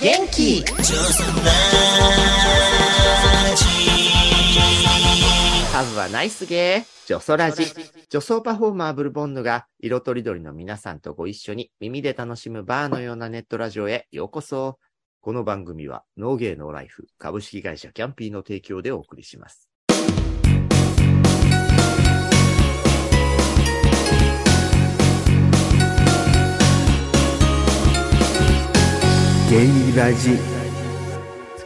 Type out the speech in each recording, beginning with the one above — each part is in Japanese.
元気ジョソラジハブはナイスゲー。ジョソラジ。女装パフォーマーブルボンヌが色とりどりの皆さんとご一緒に耳で楽しむバーのようなネットラジオへようこそ。この番組はノーゲーノーライフ株式会社キャンピーの提供でお送りします。ゲイラジ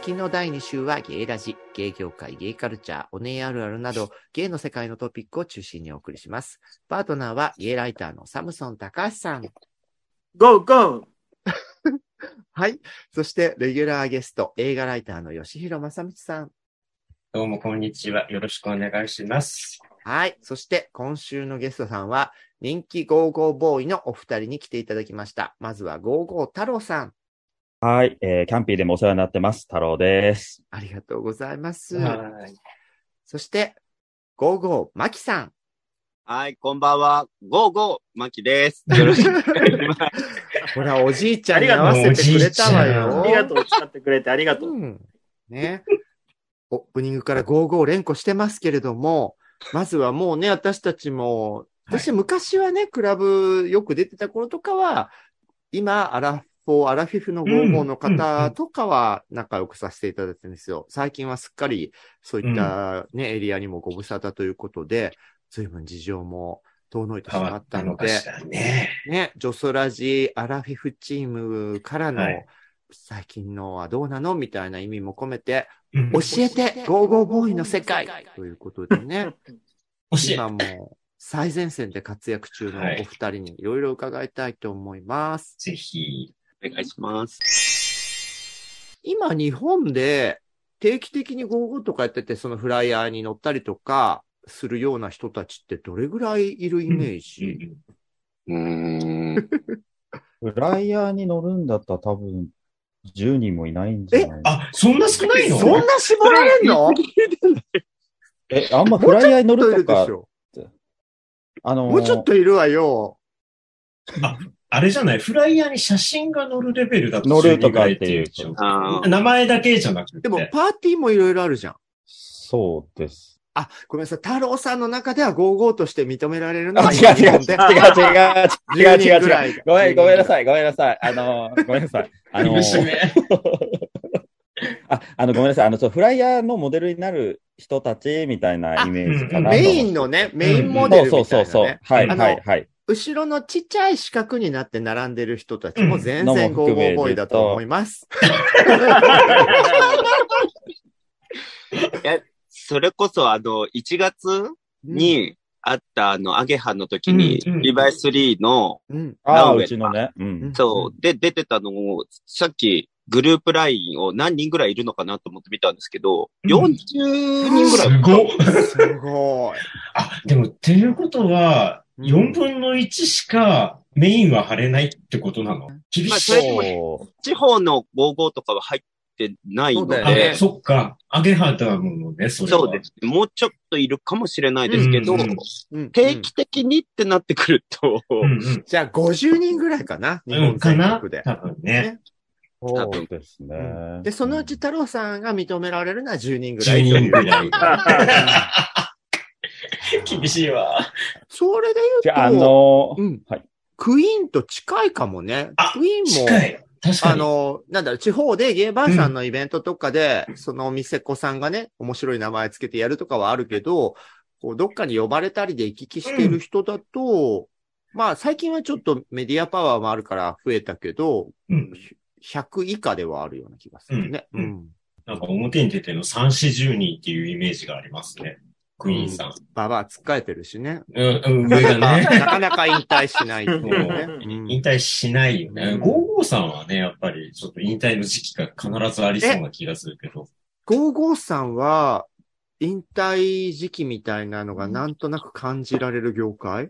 月の第2週はゲイラジ、ゲイ業界、ゲイカルチャー、おねえあるあるなど、ゲイの世界のトピックを中心にお送りします。パートナーはゲイライターのサムソン高橋さん。ゴーゴー はい。そして、レギュラーゲスト、映画ライターの吉弘正道さん。どうも、こんにちは。よろしくお願いします。はい。そして、今週のゲストさんは、人気ゴーゴーボーイのお二人に来ていただきました。まずは、ゴーゴー太郎さん。はい、えー、キャンピーでもお世話になってます。太郎です。ありがとうございます。はい。そして、ゴーゴーマキさん。はい、こんばんは。ゴーゴー、マキです。よろしくお願いします。ほら、おじいちゃんに合わせてくれたわよ。ありがとう、使ってくれてありがとう。うん。ね。オープニングからゴーゴー連呼してますけれども、まずはもうね、私たちも、私昔はね、クラブよく出てた頃とかは、今、アラフォー、アラフィフのゴーゴーの方とかは仲良くさせていただいてるんですよ。最近はすっかりそういったね、エリアにもご無沙汰ということで、随分事情も遠のいてしまっったたのので、ね。ね、ジョソラジ、アラフィフチームからの、はい最近のはどうなのみたいな意味も込めて、うん教えて、ゴーゴーボーイの世界ということでね、今も最前線で活躍中のお二人にいろいろ伺いたいと思います。ぜひ。お願いします。今、日本で定期的にゴーゴーとかやってて、そのフライヤーに乗ったりとかするような人たちってどれぐらいいるイメージ、うーん。フライヤーに乗るんだったら多分10人もいないんじゃないあ、そんな少ないの？そんな絞られんの？え、あんまフライヤーに乗るとかもうちょっといるでし、ょあのーもうちょっといるわよ。あれじゃない？フライヤーに写真が載るレベルだと乗るとか12っていう名前だけじゃなくて。でも、パーティーもいろいろあるじゃん。そうです。あ、ごめんなさい。太郎さんの中ではゴーゴーとして認められるのあ、は違う違う違う違う違う違う違う10人ぐらい違う。ごめん、ごめんなさい、ごめんなさい。あのー、ごめんなさい。あのあ、あの、ごめんなさい。あの、そう、フライヤーのモデルになる人たちみたいなイメージかなと。メインのね、メインモデルみたいな、ね。そうそうそうそう。はい、はい、はい。後ろのちっちゃい四角になって並んでる人たちも全うん然ゴーゴーボーイだと思います。それこそ、あの、1月にあった、あの、アゲハの時に、リバイス3の、うん、ああ、うちのね。うん。そう、で、出てたのを、さっき、グループラインを何人ぐらいいるのかなと思って見たんですけど、うん40人ぐらい。すごっすごい。あ、でも、っていうことは、うん4分の1しかメインは貼れないってことなの？厳しい。まあそ地方の55とかは入ってないので、そっか。アゲハだものね、それは。そうです。もうちょっといるかもしれないですけど、うんうんうん定期的にってなってくると、うんうん。じゃあ50人ぐらいかな？日うん、本かな？全国で。多分ね。そうですね。で、そのうち太郎さんが認められるのは10人ぐら10いという。人ぐらい。厳しいわ。それで言うと、あ、あのーうんはい。クイーンと近いかもね。あクイーンも、近い。確かに。あの、なんだろう、地方でゲーバーさんのイベントとかで、そのお店子さんがね、面白い名前つけてやるとかはあるけど、こうどっかに呼ばれたりで行き来してる人だと、まあ最近はちょっとメディアパワーもあるから増えたけど、うん。100以下ではあるような気がするね。うんうん。なんか表に出てるの3、4、10人っていうイメージがありますね。クイーンさん。ババアつっかえてるしね。うん、うん、上がなね。かなか引退しないっていうね。うん引退しないよね。うんゴーゴーさんはね、やっぱりちょっと引退の時期が必ずありそうな気がするけど。ゴーゴーさんは、引退時期みたいなのがなんとなく感じられる業界？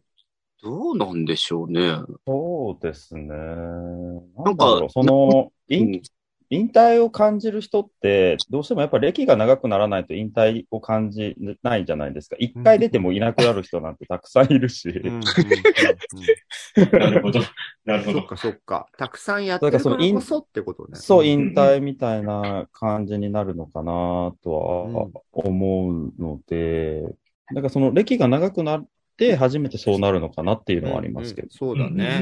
どうなんでしょうね。そうですね。ななんかその、引引退を感じる人って、どうしてもやっぱ歴が長くならないと引退を感じないじゃないですか。一回出てもいなくなる人なんてたくさんいるし。うんうんうんうん なるほど。なるほど。そっかそっか。たくさんやってるからこそってことね。そう、ん引退みたいな感じになるのかなとは思うので、だからその歴が長くなって初めてそうなるのかなっていうのはありますけどうん。そうだね。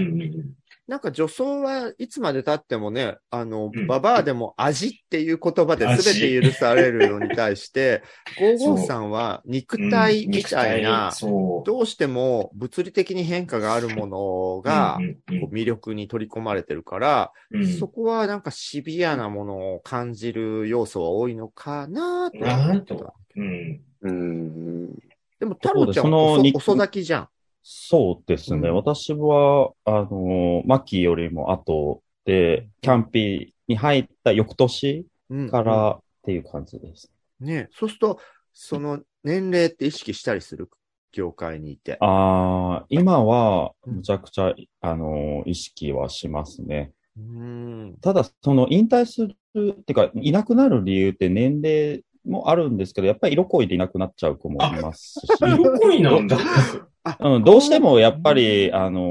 なんか女装はいつまで経ってもね、あのうん、ババアでも味っていう言葉で味全て許されるのに対して、ゴーゴーさんは肉体みたいな、そう。どうしても物理的に変化があるものが魅力に取り込まれてるから、うんそこはなんかシビアなものを感じる要素は多いのかなとは思った。うん。うん。でも、太郎ちゃんは遅遅咲きじゃん。そうですね。うん私は、あの、マキよりも後で、キャンピーに入った翌年うんからっていう感じです。ねそうすると、その年齢って意識したりする業界にいて。ああ、今は、うんむちゃくちゃ、あの、意識はしますね。うん。ただ、その引退する、ってか、いなくなる理由って年齢もあるんですけど、やっぱり色恋でいなくなっちゃう子もいますし、色恋なんだ。うん、どうしてもやっぱり、あの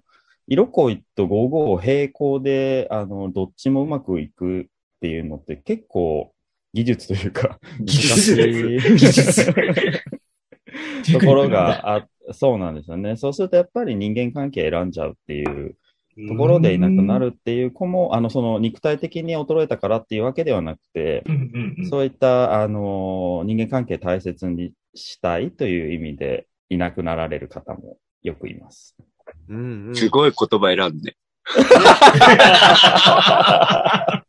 ー色恋と55を並行で、あの、どっちもうまくいくっていうのって結構技術というか、技術技術。ところがあ、そうなんですよね。そうするとやっぱり人間関係選んじゃうっていうところでいなくなるっていう子も、あの、その肉体的に衰えたからっていうわけではなくて、うんうんうん。そういった、あの、人間関係大切にしたいという意味でいなくなられる方もよくいます。うんうんすごい言葉選んで。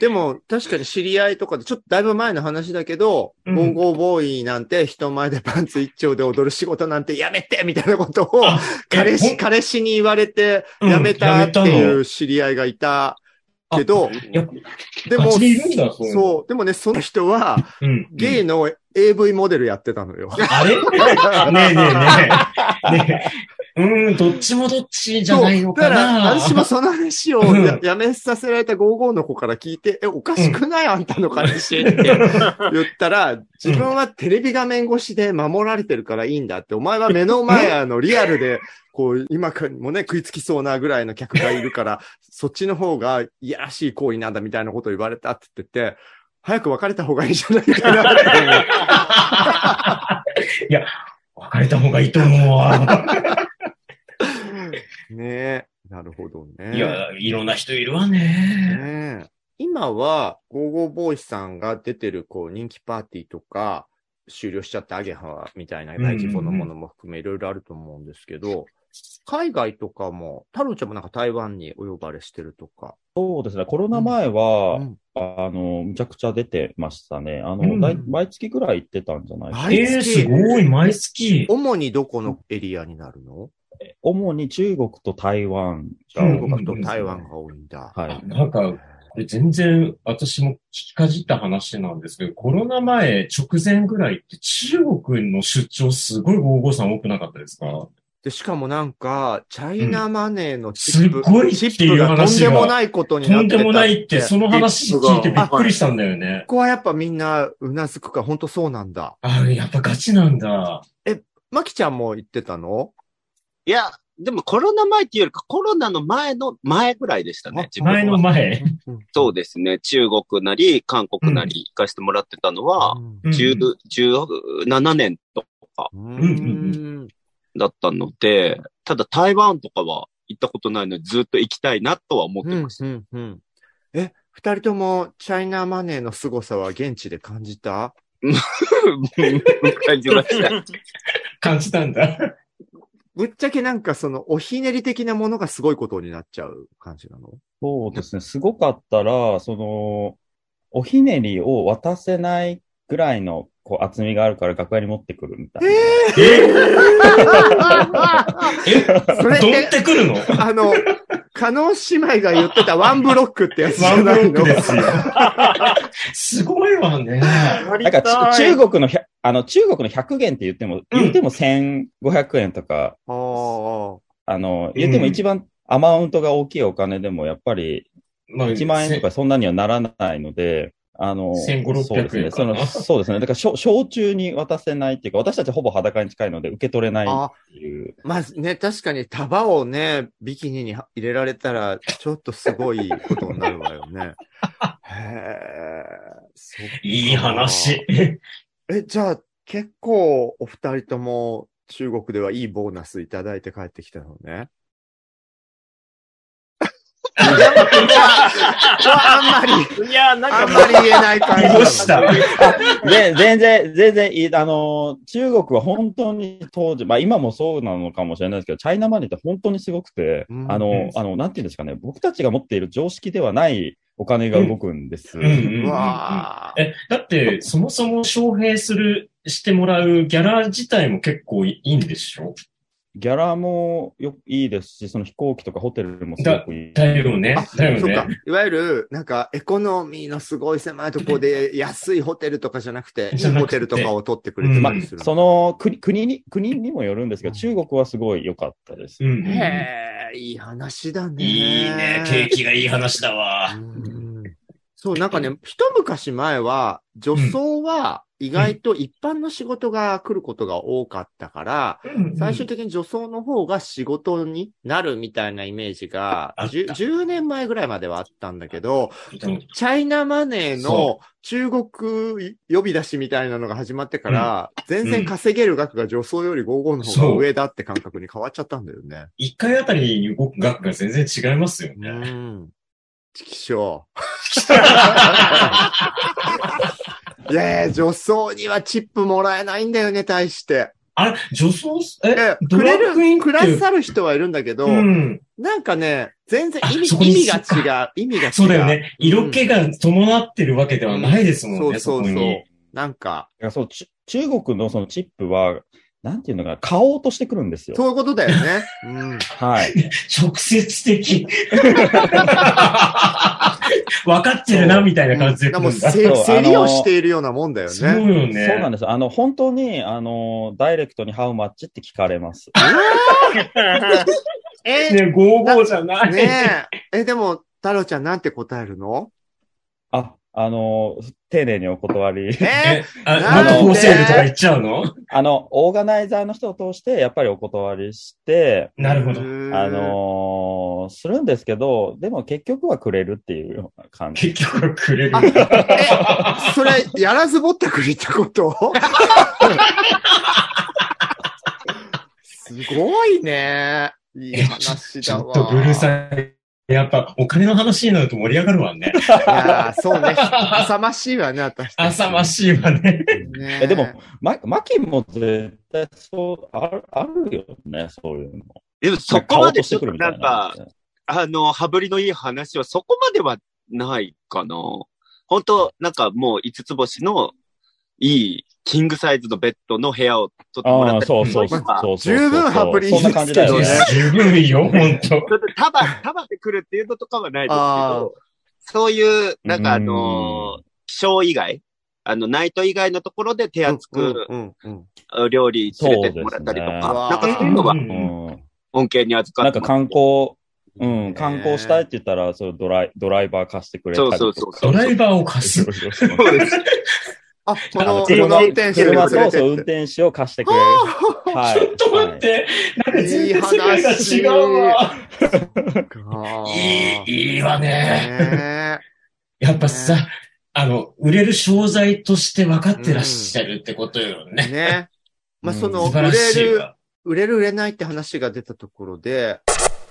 でも、確かに知り合いとかで、ちょっとだいぶ前の話だけど、うんゴーゴーボーイなんて人前でパンツ一丁で踊る仕事なんてやめてみたいなことを、あ 彼氏、彼氏に言われてうんやめたっていう知り合いがいたけど、でも、そうでもね、その人は、うん。ゲイの AV モデルやってたのよ。あれ？ねえねえねえ。ねえ。うーん、どっちもどっちじゃないのかそうだから、な。私もその話をうんややめさせられた55の子から聞いて、え、おかしくない、あんたの彼氏って言ったら、自分はテレビ画面越しで守られてるからいいんだって、お前は目の前、あの、リアルで、こう、今かもね、食いつきそうなぐらいの客がいるから、そっちの方がいやらしい行為なんだみたいなことを言われたって言ってて、早く別れた方がいいんじゃないかなって いや、別れた方がいいと思うわ。ねえ。なるほどね。いや、いろんな人いるわね。ねえ今は、ゴーゴーボーイさんが出てる、こう、人気パーティーとか、終了しちゃったアゲハみたいな大規模なものも含めいろいろあると思うんですけど、海外とかも、太郎ちゃんもなんか台湾にお呼ばれしてるとか。そうですね。コロナ前は、うんあの、むちゃくちゃ出てましたね。あの、うんだい毎月ぐらい行ってたんじゃないかな。毎えー、すごい、毎月。主にどこのエリアになるの？主に中国と台湾が中国と台湾が多いんだ。はい。なんか、全然私も聞きかじった話なんですけど、コロナ前直前ぐらいって中国の出張すごい55さん多くなかったですか？で、しかもなんか、チャイナマネーのチップ、すごいチっていうップがとんでもないことになってたとんでもないって、その話聞いてびっくりしたんだよねこ。こはやっぱみんなうなずくか、本当そうなんだ。あやっぱガチなんだ。マキちゃんも言ってたの？いや、でもコロナ前っていうよりかコロナの前の前ぐらいでしたね。自分は前の前。そうですね。中国なり、韓国なり行かせてもらってたのは、うん10 17年とかうんうんだったので、ただ台湾とかは行ったことないのでずっと行きたいなとは思ってうんます。うんうんえ、二人ともチャイナマネーの凄さは現地で感じた？感じました。感じたんだ。ぶっちゃけなんかそのおひねり的なものがすごいことになっちゃう感じなの？そうですね。すごかったら、その、おひねりを渡せないぐらいのこう厚みがあるから楽屋に持ってくるみたいな。えそれってどってくるの？あの、加納姉妹が言ってたワンブロックってやつじワンブロゃないのックですよ。すごいわね。なんかち中国のあの、中国の100元って言っても、言っても1500円とか、あの、言っても一番アマウントが大きいお金でも、やっぱり、まあ、1万円とかそんなにはならないので、あの、1500そうですね。その、そうですね。だから、小小中に渡せないっていうか、私たちほぼ裸に近いので受け取れないあっていう。まずね、確かに束をね、ビキニに入れられたら、ちょっとすごいことになるわよね。へえ。いい話。え、じゃあ、結構、お二人とも中国ではいいボーナスいただいて帰ってきたのね。あんまり、いや、なんあんまり言えない感じなのどうした。で、全然、全然いい。あの、中国は本当に当時、まあ今もそうなのかもしれないですけど、チャイナマネーって本当にすごくて、うん。あのうん、あの、なんていうんですかね、僕たちが持っている常識ではないお金が動くんです。うんうんうんうえ、だって、そもそも招聘する、してもらうギャラ自体も結構いいんでしょ？ギャラもよいいですし、その飛行機とかホテルもすごくいい。だよねあ。だよそっかね。。いわゆる、なんか、エコノミーのすごい狭いところで、安いホテルとかじゃなくて、いいホテルとかを取ってくれてたりするの。その国、国に、国にもよるんですけど、中国はすごい良かったです。うんうん。へえ、いい話だね。いいね。景気がいい話だわ。うんそう、なんかね、一昔前は、女装は意外と一般の仕事が来ることが多かったから、最終的に女装の方が仕事になるみたいなイメージがあった 10, 10年前ぐらいまではあったんだけど、うんチャイナマネーのそ中国呼び出しみたいなのが始まってから、全然稼げる額が女装より55の方が上だって感覚に変わっちゃったんだよね。一回あたりに動く額が全然違いますようね。ん。チキショー。いやいや、女装にはチップもらえないんだよね、対して。あれ、女装、えくれる、くださる人はいるんだけど、うん。なんかね、全然意味、意味が違う。意味が違う。そうだよね。色気が伴ってるわけではないですもんね、うんそうそうそう。なんか、いやそうち中国のそのチップは、なんていうのかな、買おうとしてくるんですよ。そういうことだよね。うん。はい。直接的。分かってるな、みたいな感じでだからも競りをしているようなもんだよそうね。よね。そうなんです。あの、本当に、あの、ダイレクトにハウマッチって聞かれます。え、ね、55じゃない。ねえ。え、でも、太郎ちゃんなんて答えるの？あ、あの、丁寧にお断り。え？え、あ、なんーセールとか言っちゃうの？あの、オーガナイザーの人を通して、やっぱりお断りして、なるほど。あのーするんですけど、でも結局はくれるっていうような感じ。結局くれる。あえ、それ、やらずぼったくりってこと？すごいね。いい話ちだわ。ょっとブルーさん、やっぱお金の話になると盛り上がるわね。いやーそうね。浅ましいわね、私たち。浅ましいわね。ねえでも、ま、マキも絶対そう、ある、あるよね、そういうの。でもそこまでちょっとないんか、あの、羽振りのいい話はそこまではないかな。本当なんかもう五つ星のいいキングサイズのベッドの部屋を取ってもらったりそうそうそうとかそう。十分ハプリそんな感じだよね。十分いいよ、ほんと。ちょっと束、束で来るっていうのとかはないですけど、そういう、なんかあのー、気象以外、あの、ナイト以外のところで手厚くうんうんうん。料理連れてってもらったりとか、なんかそういうのは。恩恵に預かってなんか観光、うん、観光したいって言ったら、そうドライドライバー貸してくれたりとか。そうそうそうドライバーを貸す。そうそうそうそうです。あ、この、こ車の運転手に車そうそう、運。転手を貸してくれる。はい。ちょっと待って。なんか全然世界が違うわ。いい、いいわね。ねやっぱさ、あの、売れる商材として分かってらっしゃるってことよえ。ね。ね。まあ、うんその、売れる。売れる売れないって話が出たところで、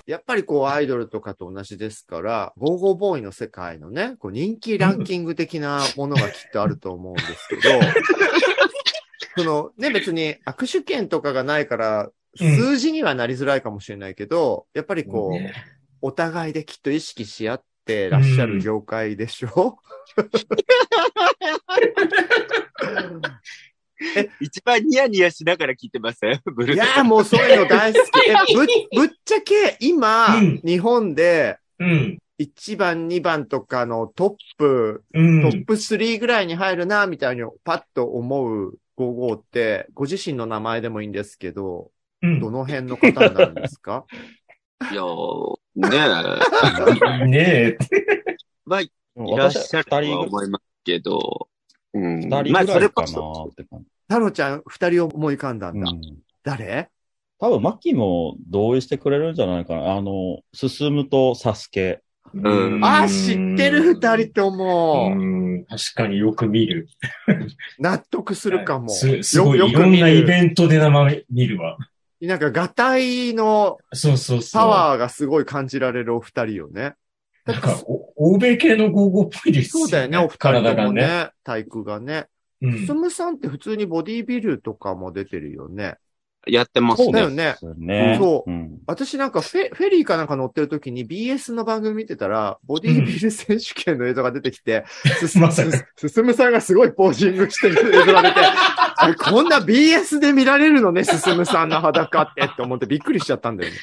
やっぱりこうアイドルとかと同じですから、ゴーゴーボーイの世界のね、こう人気ランキング的なものがきっとあると思うんですけど、そのね、別に握手券とかがないから、うん。数字にはなりづらいかもしれないけど、やっぱりこう、ね。お互いできっと意識し合ってらっしゃる業界でしょ、一番ニヤニヤしながら聞いてますブル。いやーもうそういうの大好き。え、ぶ、ぶっちゃけ今、うん日本でうん。1番、2番とかのトップ、うトんッ。プ3ぐらいに入るな、みたいにパッと思う55って、ご自身の名前でもいいんですけど、うんどの辺の方になるんですか？いやーねねえ。はいらっしゃると私は思いますけど、うん。二人ぐまあ、そらいかなれこそ、って感じ。太郎ちゃん二人思い浮かんだんだ。うん誰？多分、マッキーも同意してくれるんじゃないかな。あの、進むとサスケ。うんあ、知ってる二人とも。うん、確かによく見る。納得するかも。すすごい、よいろんなインベントで名前見るわ。ト。なんか、ガタイのそうそうそう。パワーがすごい感じられるお二人よね。なんか、お欧米系のゴーゴーっぽいですよそうだよね、お二人とも体がね。ね。体育がね。うんすむさんって普通にボディービルとかも出てるよね。やってますね。だよね。そううん。私なんかフェフェリーかなんか乗ってる時に BS の番組見てたら、ボディービル選手権の映像が出てきて、すまさかすすむさんがすごいポージングしてる映像が出て、あこんな BS で見られるのね、すすむさんの裸ってって思ってびっくりしちゃったんだよね。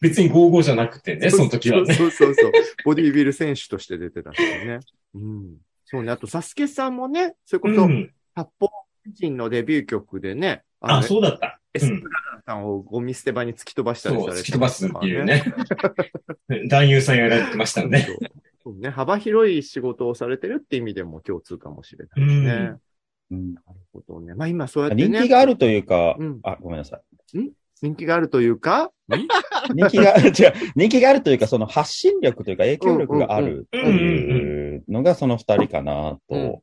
別にゴーゴーじゃなくてね、その時はね。そうそうそうそう。ボディービル選手として出てたんですよね。うん。そうね。あと、サスケさんもね、それこそ、うん。八方人のデビュー曲でね、あ、のそうだった。エスプうん。ラさんをゴミ捨て場に突き飛ばしたりさそう、れて突き飛ばすっていう。ね。男優さんやられてましたね。そうね。幅広い仕事をされてるって意味でも共通かもしれないですね。うんなるほどね。まあ今そうやってね。人気があるというかうん、あ、ごめんなさい。人気があるというか、人気が、違う、人気があるというか、その発信力というか影響力があるっていうのがその二人かなと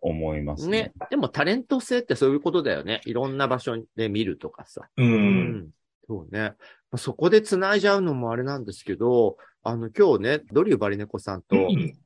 思いますねね。。でもタレント性ってそういうことだよね。いろんな場所で見るとかさ。う。。うんそうね。まあそこで繋いじゃうのもあれなんですけど、あの、今日ね、ドリューバリネコさんと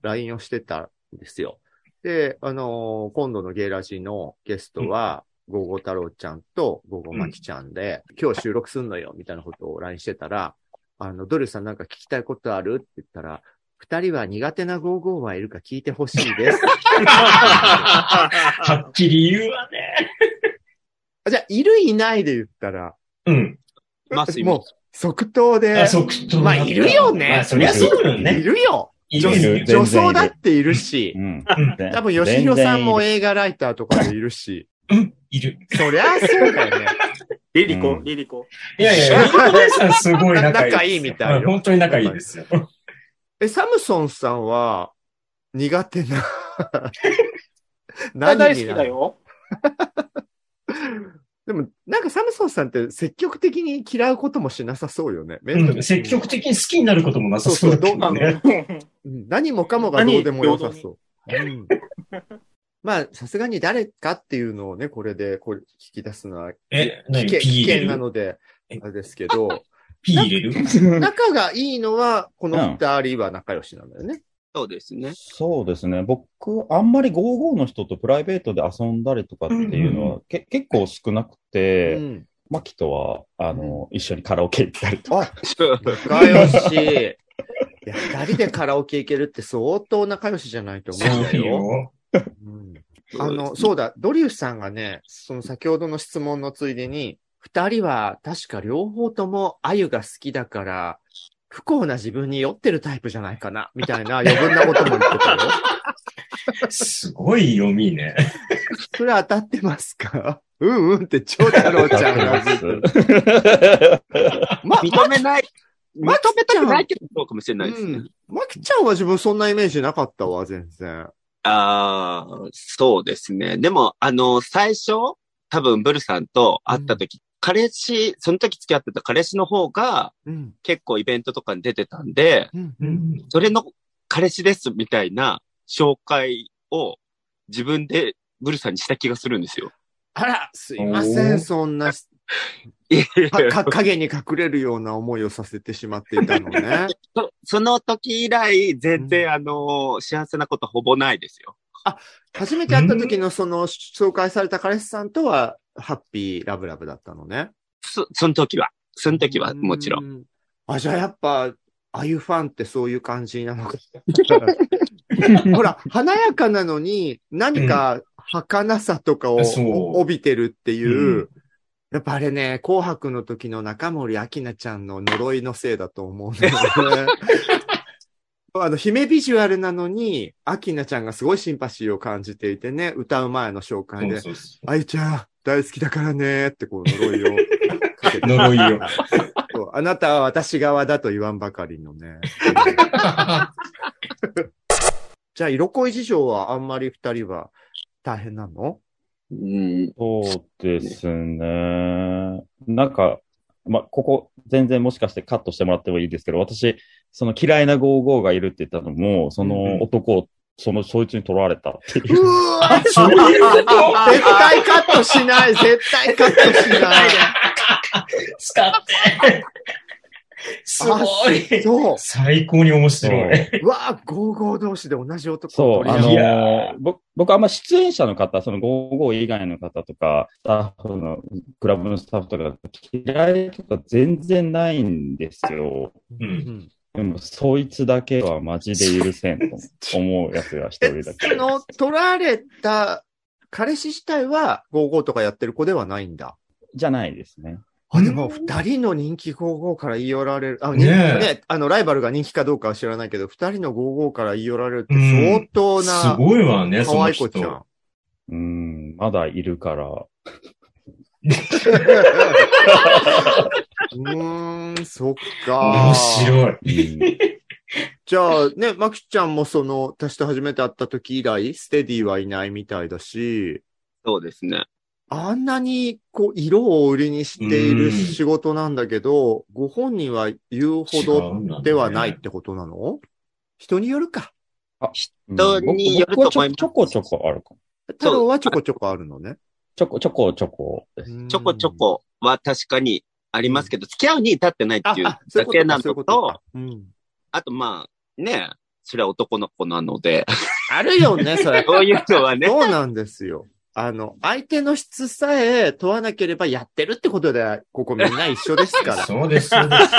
LINE をしてたんですよ。で、あのー今度のゲイラジのゲストは、ゴーゴー太郎ちゃんとゴーゴーマキちゃんで、今日収録すんのよ、みたいなことを LINE してたら、あの、ドリューさんなんか聞きたいことある？って言ったら、二人は苦手なゴーゴーはいるか聞いてほしいです。はっきり言うわね。あじゃあ、いるいないで言ったら、うん。ます、もう、即答であ、、即答まあいるよねまあ、そりゃそうだよいね。るよ。女いるいる全然女装だっているしう、ん。多分吉弘さんも映画ライターとかでいるし、うん、いる。そりゃそうだよね。リリコ、うんリリコ？いやいや、リコ姉さんすごい仲いいみたい本当に仲いいですよ。え、サムソンさんは苦手なあ何 大好きだよ。でも、なんかサムソンさんって積極的に嫌うこともしなさそうよね。うん、積極的に好きになることもなさそうだけどあの、ね。うん何もかもがどうでもよさそう。うんまあ、さすがに誰かっていうのをね、これでこう聞き出すのはえ、危何険危険なので、え？あれですけど、ピー入れる仲がいいのは、この二人は仲良しなんだよね。そうですね。そうですね。僕、あんまり55の人とプライベートで遊んだりとかっていうのは、け結構少なくて、うん。マキとは、あの、一緒にカラオケ行ったりとか。あ、仲良し。いや、二人でカラオケ行けるって相当仲良しじゃないと思うんだそうよ。よ。うんあの、そうだ、ドリュースさんがね、その先ほどの質問のついでに、二人は確か両方とも鮎が好きだから、不幸な自分に酔ってるタイプじゃないかな、みたいな余分なことも言ってたよ。すごい読みね。それ当たってますか？うんうんって超太郎ちゃんがずっと。ま、認めない。認まめたくないけど、そうかもしれないですね。うん。マキちゃんは自分そんなイメージなかったわ、全然。ああ、そうですね。でも、あの、最初、多分、ブルさんと会った時、彼氏、その時付き合ってた彼氏の方が、うん。結構イベントとかに出てたんで、うん。ううん。ん。それの彼氏ですみたいな紹介を自分でブルさんにした気がするんですよ。あら、すいません、そんな、か、か影に隠れるような思いをさせてしまっていたのね。そその時以来、全うん然、あの、幸せなことほぼないですよ。初めて会った時のその紹介された彼氏さんとは、ハッピーラブラブだったのね。そ、その時は。その時は、もちろん。ん。あ、じゃあやっぱ、ああいうファンってそういう感じなのか。ほら、華やかなのに、何か儚さとかを帯びてるっていう、うんやっぱあれね、紅白の時の中森明菜ちゃんの呪いのせいだと思うんだよね。あの、姫ビジュアルなのに、明菜ちゃんがすごいシンパシーを感じていてね、歌う前の紹介で、あゆちゃん、大好きだからねってこう呪いをかけて呪いを。あなたは私側だと言わんばかりのね。じゃあ、色恋事情はあんまり二人は大変なの？うん。そうですね。なんか、ま、ここ、全然もしかしてカットしてもらってもいいですけど、私、その嫌いな55がいるって言ったのも、その男を、その、そいつに取られたっていうう。わそういうこと絶対カットしない絶対カットしない使って。すごい。そう。最高に面白い。うわぁ、ゴーゴー同士で同じ男そう、あの僕、僕あんま出演者の方、その55以外の方とか、スタッフの、クラブのスタッフとか、嫌いとか全然ないんですよ。う。うんんでも、そいつだけはマジで許せんと思うやつが一人だけ。その、取られた彼氏自体はゴーゴーとかやってる子ではないんだ。じゃないですね。あ、でも、二人の人気ゴーゴーから言い寄られる。あ、ねえねね、あの、ライバルが人気かどうかは知らないけど、二人のゴーゴーから言い寄られるって相当すな、ごいわね、そ可の人愛い子ちゃ。ん。うん、まだいるから。うーん、そっ面か。白い。うんじゃあね、マキちゃんもその、私と初めて会った時以来、ステディはいないみたいだし、そうですね。あんなに、こう、色を売りにしている仕事なんだけど、ご本人は言うほどではないってことなの？人によるか。人によると思いますちょこちょこあるかも。太郎はちょこちょこあるのね。ちょこちょこちょこです。ちょこちょこは確かにありますけど、付き合うに至ってないっていうあ、あ、そういうことか、だけなういうこととか、。うん。あとまあ、ね、それは男の子なので、あるよね、それ。そういうのはね、そうなんですよ。あの、相手の質さえ問わなければやってるってことで、ここみんな一緒ですから。そうです、そうです。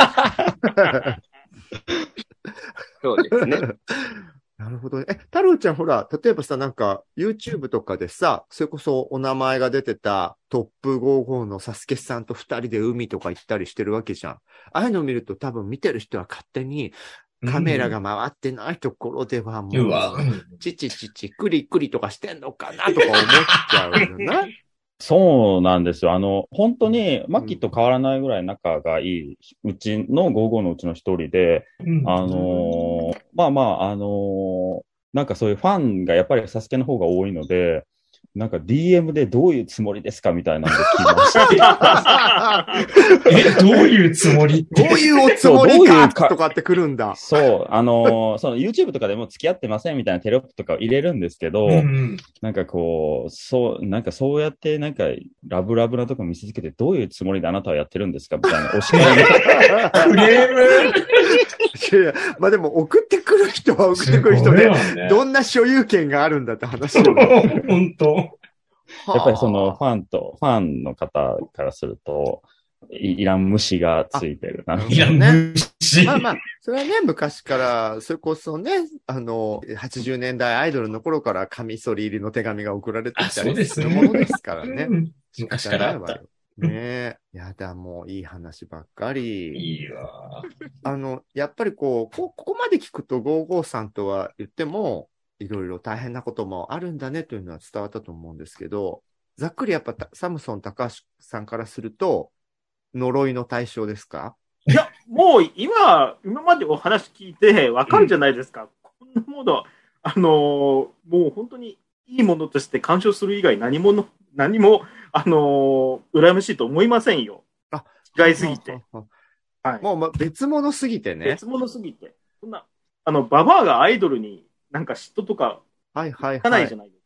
そうですね。なるほどね。え、太郎ちゃんほら、例えばさ、なんか、YouTube とかでさ、それこそお名前が出てたトップ55のサスケさんと二人で海とか行ったりしてるわけじゃん。ああいうのを見ると多分見てる人は勝手にカメラが回ってないところではもうわ。う、チチチチ、クリクリとかしてんのかな？とか思っちゃうよな。そうなんですよ。あの、本当に、マッキーと変わらないぐらい仲がいい、うちの55のうちの一人で、うんあのーまあまあ、あのーなんかそういうファンがやっぱりサスケの方が多いので、なんか DM でどういうつもりですかみたいなので聞きまして。え、どういうつもりどういうおつもりそうどういかうかとかってくるんだ。そう、あのーその YouTube とかでも付き合ってませんみたいなテロップとかを入れるんですけど、うんなんかこう、そう、なんかそうやってなんかラブラブなとこ見せつけてどういうつもりであなたはやってるんですかみたいなお叱りクレームいやいやまあでも送ってくる人は送ってくる人で、わねどんな所有権があるんだって話よ。本当。やっぱりそのファンと、ファンの方からすると、いいらん虫がついてるな。いや、ね虫。まあまあ、それはね、昔から、それこそね、あの、80年代アイドルの頃からカミソリ入りの手紙が送られてきたあそうでりするものですからね。うん昔からあった。ねえ。やだ、もういい話ばっかり。いいわ。あの、やっぱりこう、こここまで聞くと55さんとは言っても、いろいろ大変なこともあるんだねというのは伝わったと思うんですけど、ざっくりやっぱたサムソン高橋さんからすると、呪いの対象ですか？いや、もう今、今までお話聞いてわかるじゃないですか。こんなもの、あのーもう本当にいいものとして鑑賞する以外何もの、何も、あのー羨ましいと思いませんよ。あ違いすぎて。。はい。もうま別物すぎてね。別物すぎて。そんな、あの、ババアがアイドルになんか嫉妬とかはいはいいかなはいいじゃないです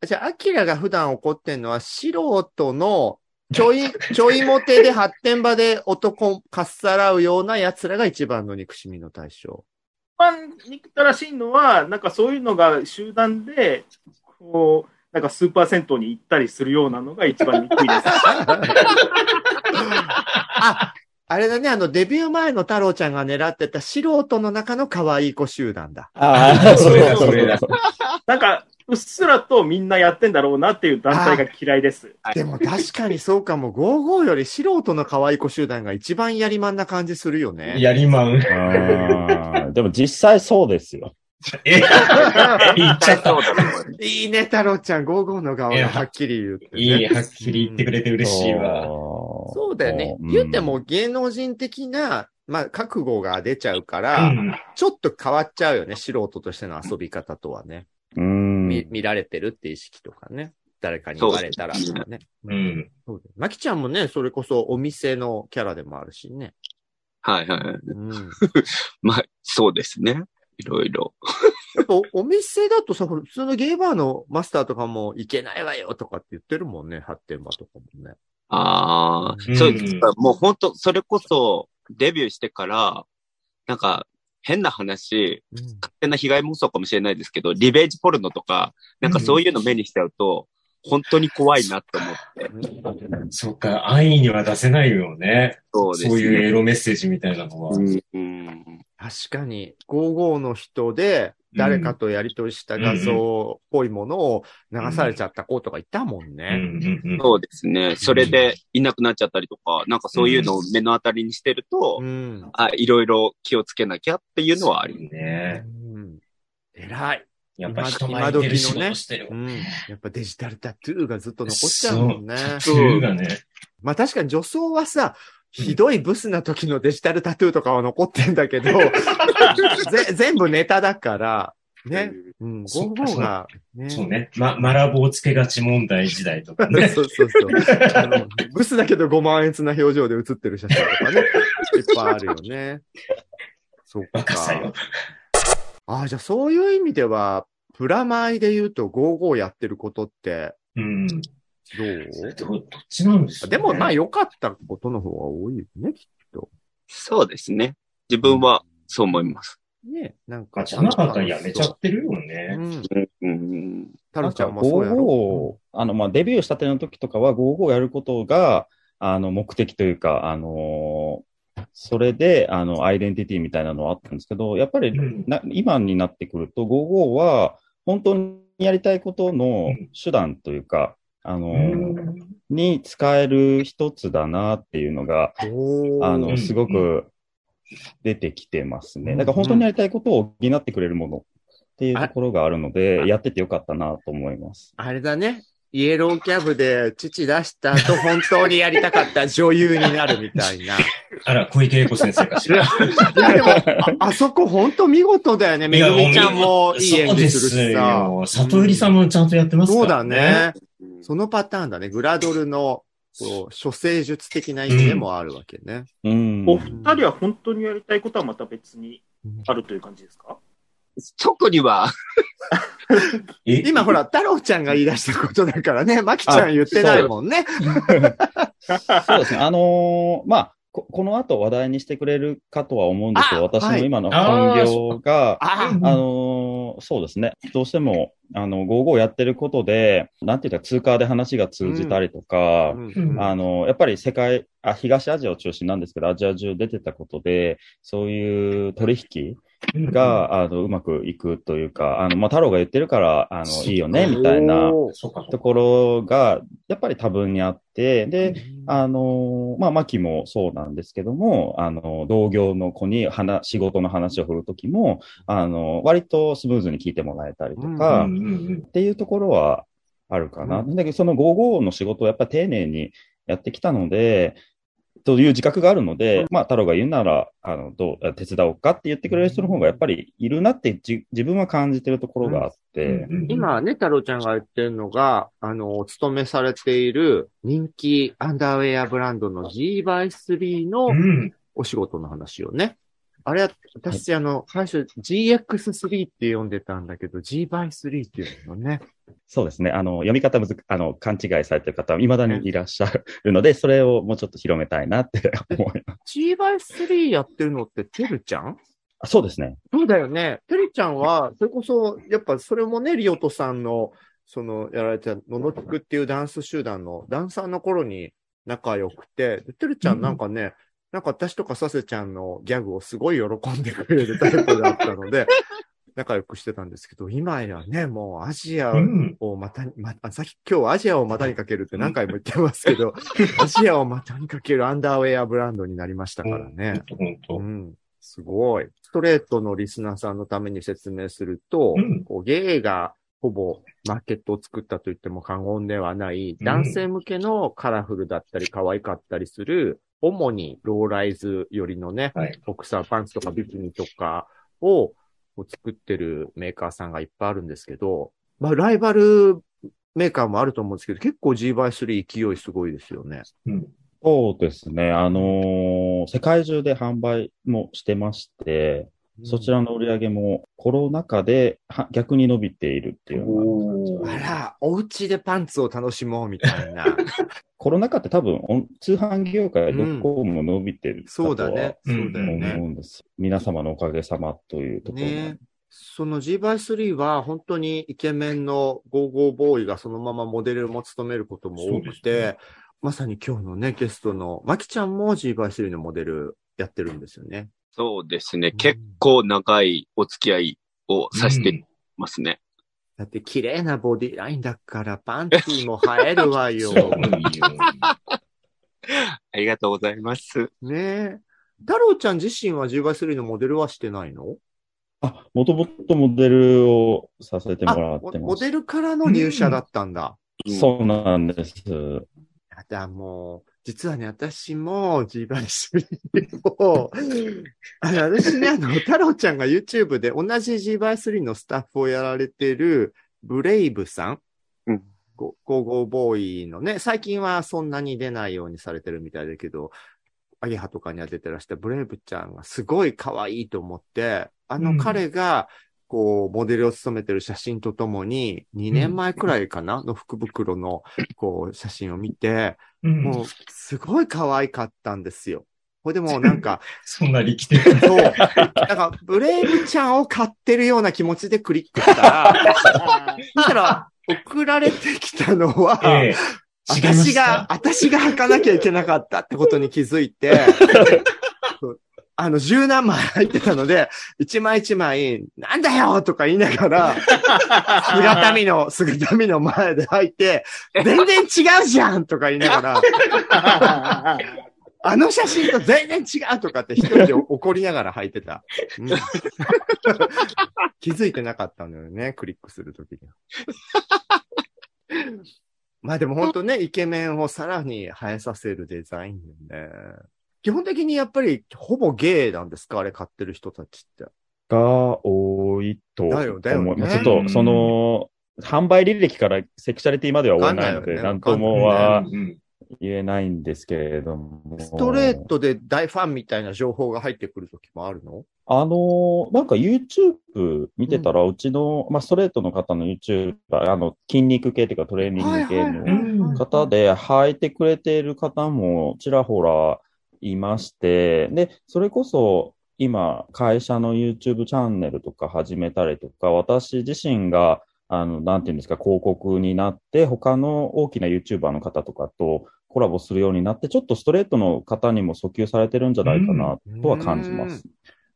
か。じゃあ、アキラが普段怒ってんのは、素人の、ちょい、ちょいモテで発展場で男かっさらうような奴らが一番の憎しみの対象。一番憎たらしいのは、なんかそういうのが集団で、こう、なんかスーパー銭湯に行ったりするようなのが一番憎いです。あ、あれだね、あの、デビュー前の太郎ちゃんが狙ってた素人の中の可愛い子集団だ。ああ、それだそれだなんか、うっすらとみんなやってんだろうなっていう団体が嫌いです。はいでも確かにそうかも、55より素人の可愛い子集団が一番やりまんな感じするよね。やりまん。でも実際そうですよ。え、言っちゃった。いいね、太郎ちゃん、55の顔いやがはっきり言って、ね。いい、はっきり言ってくれて嬉しいわ。そそうだよね。うん言っても芸能人的な、まあ、覚悟が出ちゃうから、うんちょっと変わっちゃうよね。素人としての遊び方とはね。うん。見見られてるって意識とかね。誰かに言われたらとかね。うん。そうだよまきちゃんもね、それこそお店のキャラでもあるしね。はいはい。うん。まあ、そうですね。いろいろ。やっぱお店だとさ、普通のゲイバーのマスターとかもいけないわよとかって言ってるもんね。発展場とかもね。ああ、うんそうですか。もう本当それこそ、デビューしてから、なんか、変な話、うん勝手な被害妄想かもしれないですけど、リベージポルノとか、なんかそういうの目にしちゃうと、本当に怖いなって思って。そっか、安易には出せないよね。そうですね。そういうエロメッセージみたいなのは。うんうん確かに、55の人で誰かとやり取りした画像っぽいものを流されちゃった子とかいたもんうんね。そうですね。それでいなくなっちゃったりとか、なんかそういうのを目の当たりにしてると、うん。あ、いろいろ気をつけなきゃっていうのはあります。ねうん偉い。やっぱ人前に出る仕事してるう。ん。やっぱデジタルタトゥーがずっと残っちゃうもんね。そう。いうがね。まあ確かに女装はさ、ひどいブスな時のデジタルタトゥーとかは残ってんだけど、ぜ全部ネタだから、ね。うん、そう55が、ね。そうね。ま、マラボをつけがち問題時代とかね。そうそうそう。あのブスだけどご満悦な表情で写ってる写真とかね。いっぱいあるよね。そう若さよか。。ああ、じゃあそういう意味では、プラマイで言うと55やってることって、うん。どどどっちなんですうか、でもまあ良かったことの方が多いよね、きっと。そうですね。自分はそう思います。ねなんまか。あじゃなかったらやめちゃってるようね。ん。うんうん。タロちゃんもそうやろ？55、あの、まあ、デビューしたての時とかは55やることが、あの、目的というか、あのーそれで、あの、アイデンティティみたいなのはあったんですけど、やっぱりうんな、今になってくると、55は、本当にやりたいことの手段というか、あのに使える一つだなっていうのが、あの、うんすごく出てきてますね。うんだから本当にやりたいことを補ってくれるものっていうところがあるので、やっててよかったなと思います。あれだね。イエローキャブで父出した後、本当にやりたかった女優になるみたいな。あら、小池栄子先生かしら。いや、でも、ああそこ本当見事だよね。めぐみちゃんもいい演技するしさ。そうですよ。里入さんもちゃんとやってますそうだからね。そのパターンだね。グラドルの、こう、処世術的な意味でもあるわけね。うん。お二人は本当にやりたいことはまた別にあるという感じですか？特には、え？今ほら、太郎ちゃんが言い出したことだからね。まきちゃん言ってないもんね。そうですね。あのーまあ、ここの後話題にしてくれるかとは思うんですけど、あ私の今のはい本業が、ああのーそうですね。どうしても、あの、55やってることで、なんていうか、通貨で話が通じたりとか、うん。うん。あの、やっぱり世界、あ、東アジアを中心なんですけど、アジア中出てたことで、そういう取引が、あの、うまくいくというか、あの、まあ、太郎が言ってるから、あの、いいよね、みたいな。ところが、やっぱり多分にあって、で、あの、まあ、マキもそうなんですけども、あの、同業の子に話、仕事の話を振るときも、あの、割とスムーズに聞いてもらえたりとか、っていうところはあるかな。うだけど、その55の仕事をやっぱり丁寧にやってきたので、という自覚があるので、まあ、太郎が言うなら、あの、どう、手伝おうかって言ってくれる人の方がやっぱりいるなってじ自分は感じてるところがあって、今ね、太郎ちゃんが言ってるのが、あの、お勤めされている人気アンダーウェアブランドの G by 3のうん。お仕事の話をね。あれは、私、あの、最初 GX3 って呼んでたんだけど、G by 3っていうのね。そうですね。あの、読み方むず、あの、勘違いされてる方は未だにいらっしゃるので、それをもうちょっと広めたいなって 思います。G by 3やってるのっててるちゃん？あそうですね。そうだよね。てるちゃんは、それこそ、やっぱそれもね、リオトさんの、その、やられた、ののきくっていうダンス集団のダンサーの頃に仲良くて、でてるちゃんなんかね、なんか私とかさせちゃんのギャグをすごい喜んでくれるタイプだったので、仲良くしてたんですけど、今やね、もうアジアうんをまたに、ま、あさっき今日アジアを股にかけるって何回も言ってますけど、アジアを股にかけるアンダーウェアブランドになりましたからね。うん。すごい。ストレートのリスナーさんのために説明すると、うんこうゲイがほぼマーケットを作ったと言っても過言ではない、うん男性向けのカラフルだったり可愛かったりする、主にローライズよりのね、はい。ボクサーパンツとかビキニとかを作ってるメーカーさんがいっぱいあるんですけど、まあライバルメーカーもあると思うんですけど、結構 G-by3 勢いすごいですよね。うん。そうですね。あのー世界中で販売もしてまして、そちらの売り上げもコロナ禍では逆に伸びているっていうような感じあら、お家でパンツを楽しもうみたいな。コロナ禍って多分、通販業界どこも伸びてるそうだね。うんそうだよね。思うんです。皆様のおかげさまというところもねその G-by3 は本当にイケメンのゴーゴーボーイがそのままモデルも務めることも多くて、ねまさに今日のね、ゲストのマキちゃんも G-by3 のモデルやってるんですよね。そうですね。結構長いお付き合いをさせてますね。だって綺麗なボディラインだからパンティも映えるわよ。そうよ。ありがとうございます。ねえ。太郎ちゃん自身は G-by3 のモデルはしてないの？あ、もともとモデルをさせてもあ、らっモてます。モデルからの入社だったんだ。そうなんです。やだ、もう、実はね、私も G-by3 を、あの、私ね、あの、太郎ちゃんが YouTube で同じ G-by3 のスタッフをやられてる、ブレイブさん、うん。ゴゴーゴーボーイのね、最近はそんなに出ないようにされてるみたいだけど、アゲハとかには出てらしたブレイブちゃんがすごい可愛いと思って、あのうん。彼が、こう、モデルを務めてる写真とともに、2年前くらいかな、の福袋の、こう、写真を見て、うん。もう、すごい可愛かったんですよ。ほいでもうなんか、そんな力的な。そう、なんか、ブレイブちゃんを買ってるような気持ちでクリックしたら、そしたら、送られてきたのは、え私が、私が履かなきゃいけなかったってことに気づいて、あの、十何枚入ってたので、一枚一枚、なんだよとか言いながら、姿見の、姿見の前で履いて、全然違うじゃんとか言いながら、あの写真と全然違うとかって一人で怒りながら履いてた。うん気づいてなかったのよね、クリックするときに。まあでも本当ね、イケメンをさらに映えさせるデザインよね。基本的にやっぱりほぼゲイなんですか？あれ買ってる人たちって。が多いと思だよだよね。う。まあちょっと、その、販売履歴からセクシャリティまでは追えないので、わかんないよね。なんともうはんうん言えないんですけれども。ストレートで大ファンみたいな情報が入ってくるときもあるの？あのーなんか YouTube 見てたら、うちの、まあ、ストレートの方の YouTuber、あの、筋肉系というかトレーニング系の方で履いてくれている方もちらほらいまして、で、それこそ今、会社の YouTube チャンネルとか始めたりとか、私自身が、あの、なんていうんですか、広告になって、他の大きな YouTuber の方とかとコラボするようになって、ちょっとストレートの方にも訴求されてるんじゃないかなとは感じます。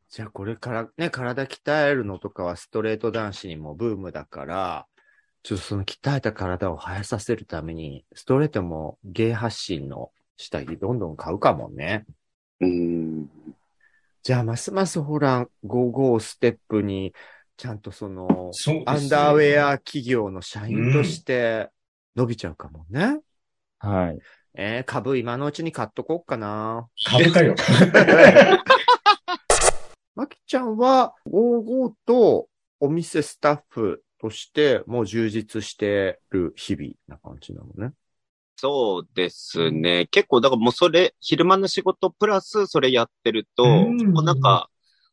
じゃあこれからね、体鍛えるのとかはストレート男子にもブームだから、ちょっとその鍛えた体を生えさせるために、ストレートもゲイ発信の下着どんどん買うかもね。うん。じゃあますますほら、55ステップに、ちゃんとその、そねアンダーウェア企業の社員として伸びちゃうかもね。はい。えー、株今のうちに買っとこうかな。株かよ。まきちゃんは、55とお店スタッフとしてもう充実してる日々な感じなのね。そうですね。結構、だからもうそれ、昼間の仕事プラスそれやってると、うんもうなんか、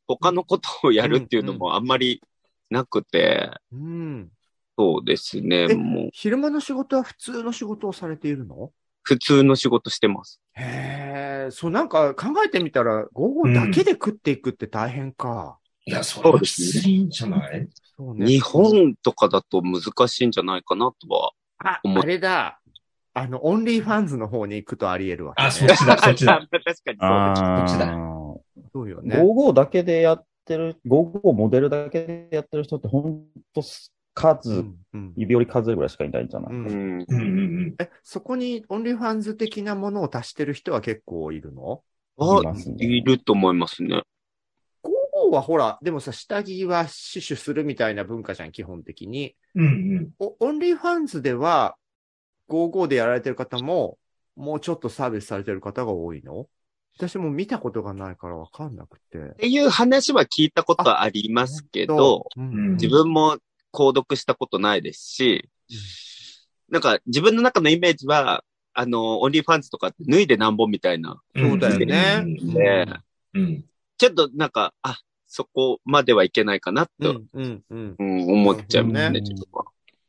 他のことをやるっていうのもあんまりなくて、うん。そうですね。えもう、昼間の仕事は普通の仕事をされているの？普通の仕事してます。へえ、そうなんか考えてみたら、午後だけで食っていくって大変か。いや、それはきついんじゃない？そうね。日本とかだと難しいんじゃないかなとは。あ、あれだ。あの、オンリーファンズの方に行くとあり得るわけ、ね。あ、そっちだ、そっちだ。確かにそうっちだーそうよね。ゴーゴーだけでやってる、ゴーゴーモデルだけでやってる人って本当数、うんうん指折り数えるぐらいしかいないんじゃない、うんうん。うんうんうん。え、そこにオンリーファンズ的なものを足してる人は結構いるの？あいねいると思いますね。ゴーゴーはほら、でもさ、下着は死守するみたいな文化じゃん、基本的に。うんうん。おオンリーファンズでは、ゴーゴーでやられてる方も、もうちょっとサービスされてる方が多いの？私も見たことがないからわかんなくて。っていう話は聞いたことはありますけど、ううんん、自分も購読したことないですし、なんか自分の中のイメージは、あの、オンリーファンズとかって脱いでなんぼみたいな。そうだよね。ちょっとなんか、あ、そこまではいけないかなうと、ん、うん、うん。うん思っちゃいますね、うんちょっ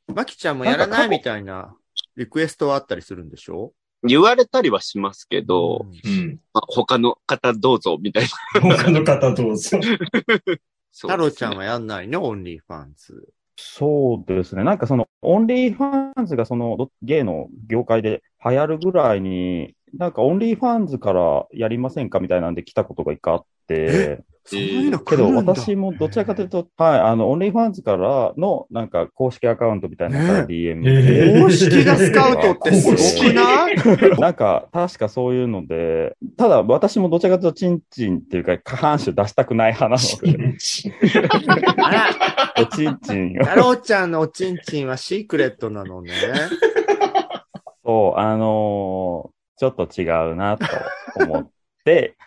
と。マキちゃんもやらないみたいなリクエストはあったりするんでしょ？言われたりはしますけど、うんうん。まあ、他の方どうぞ、みたいな。他の方どうぞ。そう太郎ちゃんはやんないのオンリーファンズ。そうですね。なんかその、オンリーファンズがその、どゲイの業界で流行るぐらいに、なんかオンリーファンズからやりませんかみたいなんで来たことが一回あって、そけど私もどちらかというと、はい、あの、オンリーファンズからの、なんか公式アカウントみたいなのからね DM えで。公式がスカウトってすごくない？なんか、確かそういうので、ただ私もどちらかというと、チンチンっていうか、下半身出したくない派なので、あら、おチンチンを。太郎ちゃんのおちんちんはシークレットなのね。そう、あのーちょっと違うなと思って、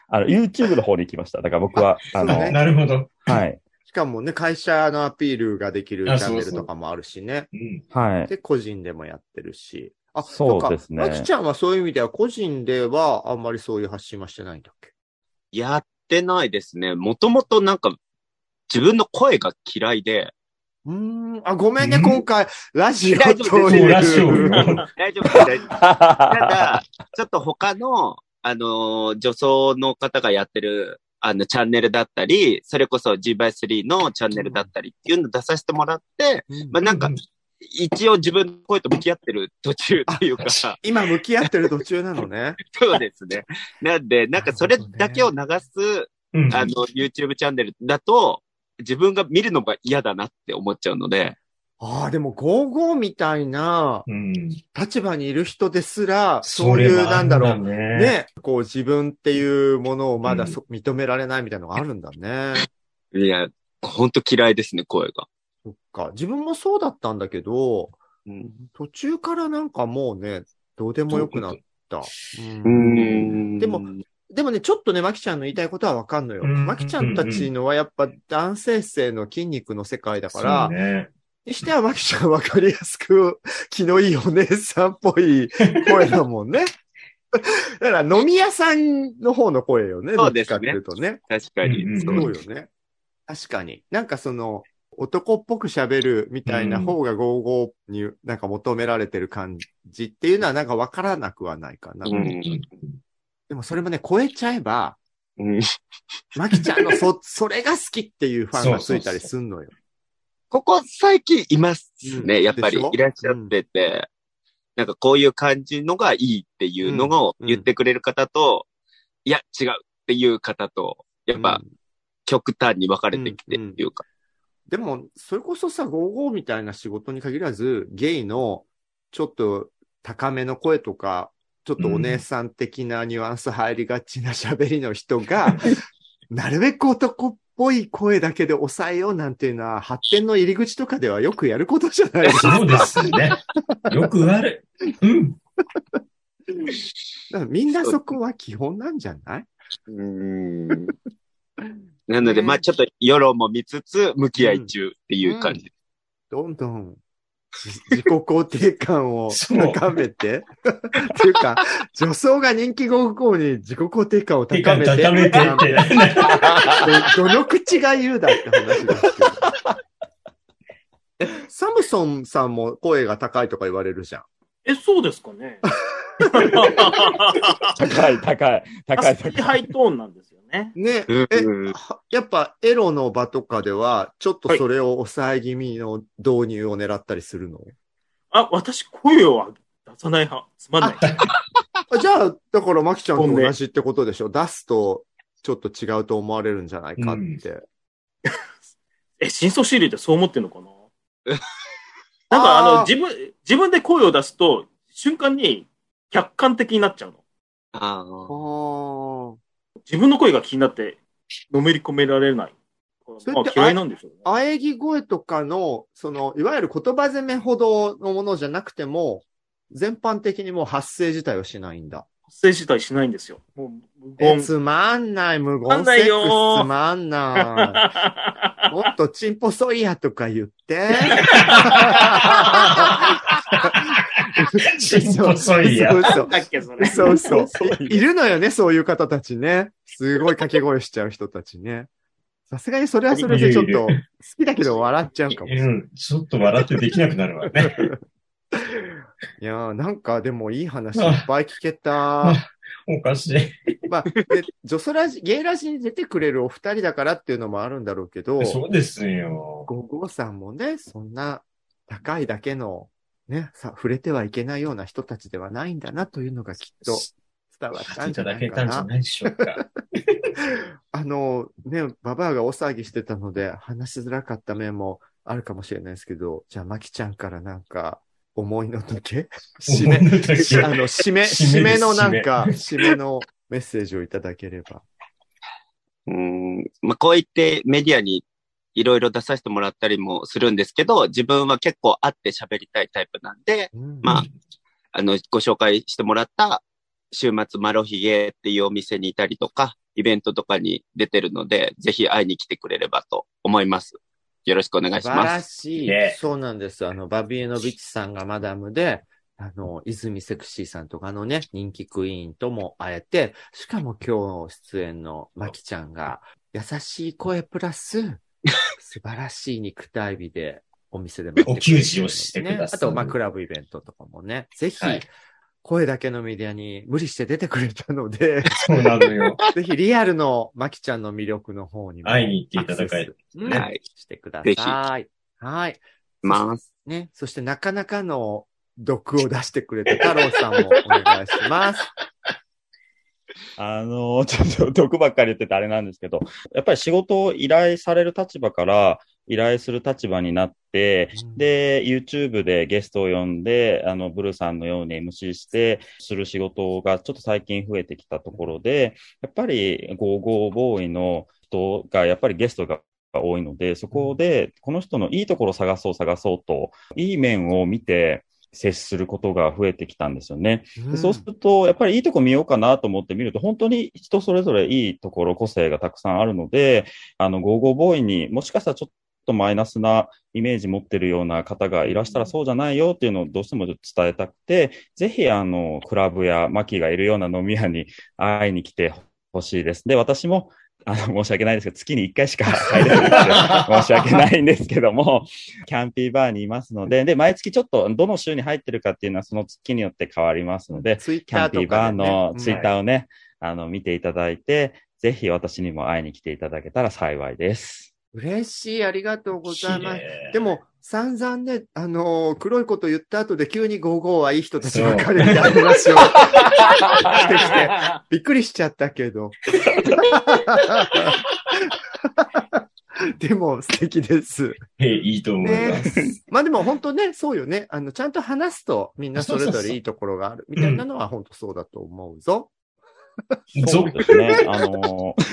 あの、YouTube の方に行きました。だから僕は、あの、ねなるほど。はい、しかもね、会社のアピールができるチあャンネルとかもあるしね。うん。はい。で、個人でもやってるし。あ、そうですねなんかマキちゃんはそういう意味では個人ではあんまりそういう発信はしてないんだっけ？やってないですね。もともとなんか、自分の声が嫌いで、うーん。あ、ごめんね、うん？今回、ラジオ大丈夫という。ラジオ大丈夫です、大丈夫です。ただ、ちょっと他の、あのー女装の方がやってる、あの、チャンネルだったり、それこそ G-by3 のチャンネルだったりっていうの出させてもらって、うんまあなんか、一応自分の声と向き合ってる途中っていうか、今向き合ってる途中なのね。そうですね。なんで、なんかそれだけを流す、うん。あの、YouTube チャンネルだと、自分が見るのが嫌だなって思っちゃうので、ああ、でも、55みたいなうん。立場にいる人ですら、そういう、なんだろう、う。ね。ね、こう自分っていうものをまだそ、認められないみたいなのがあるんだね。いや、ほんと嫌いですね、声が。そっか。自分もそうだったんだけど、うん途中からなんかもうね、どうでもよくなった。でも、でもね、ちょっとね、まきちゃんの言いたいことはわかんのよ。うんまきちゃんたちのはやっぱ男性性の筋肉の世界だから、ね。にしてはまきちゃんわかりやすく、気のいいお姉さんっぽい声だもんね。だから飲み屋さんの方の声よね。そうですねどっちかっていうとね。確かに。そうよね。確かに。なんかその、男っぽく喋るみたいな方が55になんか求められてる感じっていうのはなんかわからなくはないかな。うんでもそれもね、超えちゃえば、うんまきちゃんのそ、それが好きっていうファンがついたりすんのよ。ここ最近いますね、うん。やっぱり。いらっしゃってて、なんかこういう感じのがいいっていうのをうん。言ってくれる方と、いや、違うっていう方と、やっぱうん。極端に分かれてきてっていうか。でも、それこそさ、55みたいな仕事に限らず、ゲイのちょっと高めの声とか、ちょっとお姉さん的なニュアンス入りがちな喋りの人が、なるべく男っぽい声だけで抑えようなんていうのは、発展の入り口とかではよくやることじゃないですか。そうですね。よくある。うん。だからみんなそこは基本なんじゃない？うんなので、まあちょっと世論も見つつ、向き合い中っていう感じ。どんどんじ 自己肯定感を高めて。っていうか、女装が人気55に自己肯定感を高めて。高めてって。ど どの口が言うだって話ですけど。えサムソンさんも声が高いとか言われるじゃん。え、そうですかね。高い、高い、高い、高い。ハイトーンなんですよね。ね。うんえ、はやっぱエロの場とかでは、ちょっとそれを抑え気味の導入を狙ったりするの、あ、私、声を出さない派。つまんない。あじゃあ、だからマキちゃんと同じってことでしょ？出すと、ちょっと違うと思われるんじゃないかって。え、真相心理ってそう思ってんのかな？なんかあの、自分、自分で声を出すと、瞬間に客観的になっちゃうの。あ。あ。自分の声が気になって、のめり込められない。まあそれって嫌いなんでしょうね。喘ぎ声とかの、その、いわゆる言葉攻めほどのものじゃなくても、全般的にもう発声自体はしないんだ。発声自体しないんですよ。もう無え、言。つまんない、無言セックスつまんない。もっとチンポソイヤとか言って。チンポソイヤそうそうそうそう。い いるのよね、そういう方たちね。すごい掛け声しちゃう人たちね。さすがにそれはそれでちょっと、好きだけど笑っちゃうかもしれない。うん、ちょっと笑ってできなくなるわね。いやーなんかでもいい話いっぱい聞けた。おかしい。まあ、で、女装ラジ、ゲイラジに出てくれるお二人だからっていうのもあるんだろうけど、そうですよ。ゴーゴーさんもね、そんな高いだけの、ね、さ、触れてはいけないような人たちではないんだなというのがきっと伝わったんじゃないかだけたんじゃな。ないでしょうか。あの、ね、ババアが大騒ぎしてたので、話しづらかった面もあるかもしれないですけど、じゃあ、マキちゃんからなんか、思いの時締め、あの、締め、締めのなんか、締締めのメッセージをいただければ。うん、まあ、こう言ってメディアにいろいろ出させてもらったりもするんですけど、自分は結構会って喋りたいタイプなんで、うんまあ、あの、ご紹介してもらった週末マロヒゲっていうお店にいたりとか、イベントとかに出てるので、ぜひ会いに来てくれればと思います。よろしくお願いし素晴ます。らしい。ねそうなんです。あの、バビエノビッチさんがマダムで、あの、泉セクシーさんとかのね、人気クイーンとも会えて、しかも今日出演のマキちゃんが、優しい声プラス、素晴らしい肉体美でお店で待ってくれてるのでお給仕をしてくださるね。あと、まあ、クラブイベントとかもね、ぜひ、はい声だけのメディアに無理して出てくれたので、そうなのよ。ぜひリアルのマキちゃんの魅力の方にも会いに行っていただかいねはいしてくだぜさい。はい。ます。ね。そしてなかなかの毒を出してくれた太郎さんもお願いします。あの、ちょっと毒ばっかり言っててあれなんですけど、やっぱり仕事を依頼される立場から依頼する立場になって、うん。で、YouTube でゲストを呼んで、あの、ブルーさんのように MC して、する仕事がちょっと最近増えてきたところで、やっぱり、ゴーゴーボーイの人が、やっぱりゲストが多いので、そこで、この人のいいところを探そう探そうと、いい面を見て、接することが増えてきたんですよね。でそうすると、やっぱりいいとこ見ようかなと思って見ると、本当に人それぞれいいところ、個性がたくさんあるので、あの、ゴーゴーボーイにもしかしたらちょっとマイナスなイメージ持ってるような方がいらしたらそうじゃないよっていうのをどうしても伝えたくて、ぜひあの、クラブやマキがいるような飲み屋に会いに来てほしいです。で、私も、あの、申し訳ないですけど、月に1回しか入れないので、申し訳ないんですけども、キャンピーバーにいますので、で、毎月ちょっとどの週に入ってるかっていうのはその月によって変わりますので、ツイッキャンピーバーのツイッターーをね、あの、見ていただいて、ぜひ私にも会いに来ていただけたら幸いです。嬉しい。ありがとうございます。でも、散々ね、あのー黒いこと言った後で急にゴーゴーはいい人たちばかりみたいな話をしてきて、びっくりしちゃったけど。でも素敵です。えいいと思いねます。。まあでも本当ね、そうよね。あの、ちゃんと話すとみんなそれぞれいいところがあるみたいなのは本当そうだと思うぞ。そうですね。あのー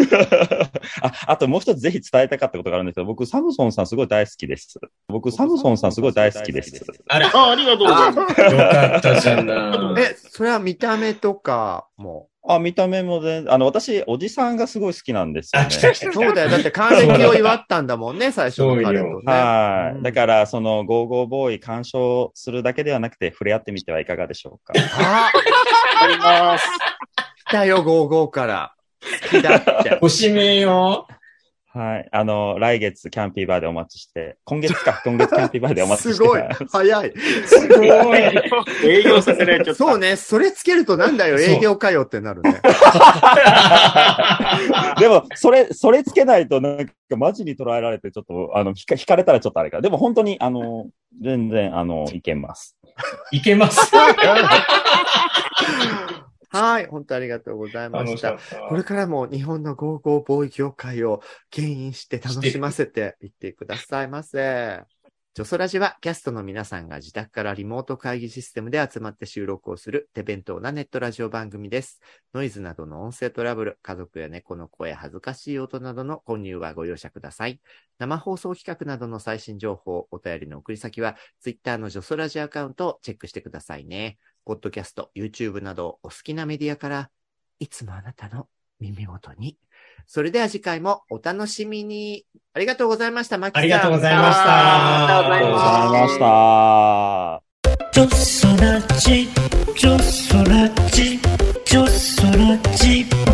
あ、あともう一つぜひ伝えたかったことがあるんですけど、僕、サムソンさんすごい大好きです。僕、サムソンさんすごい大好きです。ああありがとうございます。かったじゃない。え、それは見た目とかも？あ、見た目も全あの、私、おじさんがすごい好きなんですよあ、ね。来た来た来た。そうだよ。だって還暦を祝ったんだもんね、最初の彼とね。はい。うんだから、その、ゴーゴーボーイ鑑賞するだけではなくて、触れ合ってみてはいかがでしょうか。ああります。来たよ、55から。好きだって。ご指名よ。はい。あの、来月、キャンピーバーでお待ちして、今月か、今月キャンピーバーでお待ちして。すごい。早い。すごい。営業させられちゃった。そうね。それつけるとなんだよ、営業かよってなるね。でも、それ、それつけないと、なんか、マジに捉えられて、ちょっと、あの、引か引かれたらちょっとあれか。でも、本当に、あの、全然、あの、いけます。いけます。はい。本当ありがとうございまし。楽したた。これからも日本のゴーゴーボーイ業界を牽引して楽しませていってくださいませ。ジョソラジはキャストの皆さんが自宅からリモート会議システムで集まって収録をする手弁当なネットラジオ番組です。ノイズなどの音声トラブル、家族や猫の声、恥ずかしい音などの混入はご容赦ください。生放送企画などの最新情報、お便りの送り先は、ツイッターのジョソラジアカウントをチェックしてくださいね。ポッドキャスト、YouTube などお好きなメディアから、いつもあなたの耳元に。それでは次回もお楽しみに。ありがとうございました、マキさん。ありがとうございましたありがとうございましたありがとうございました。ジョソラ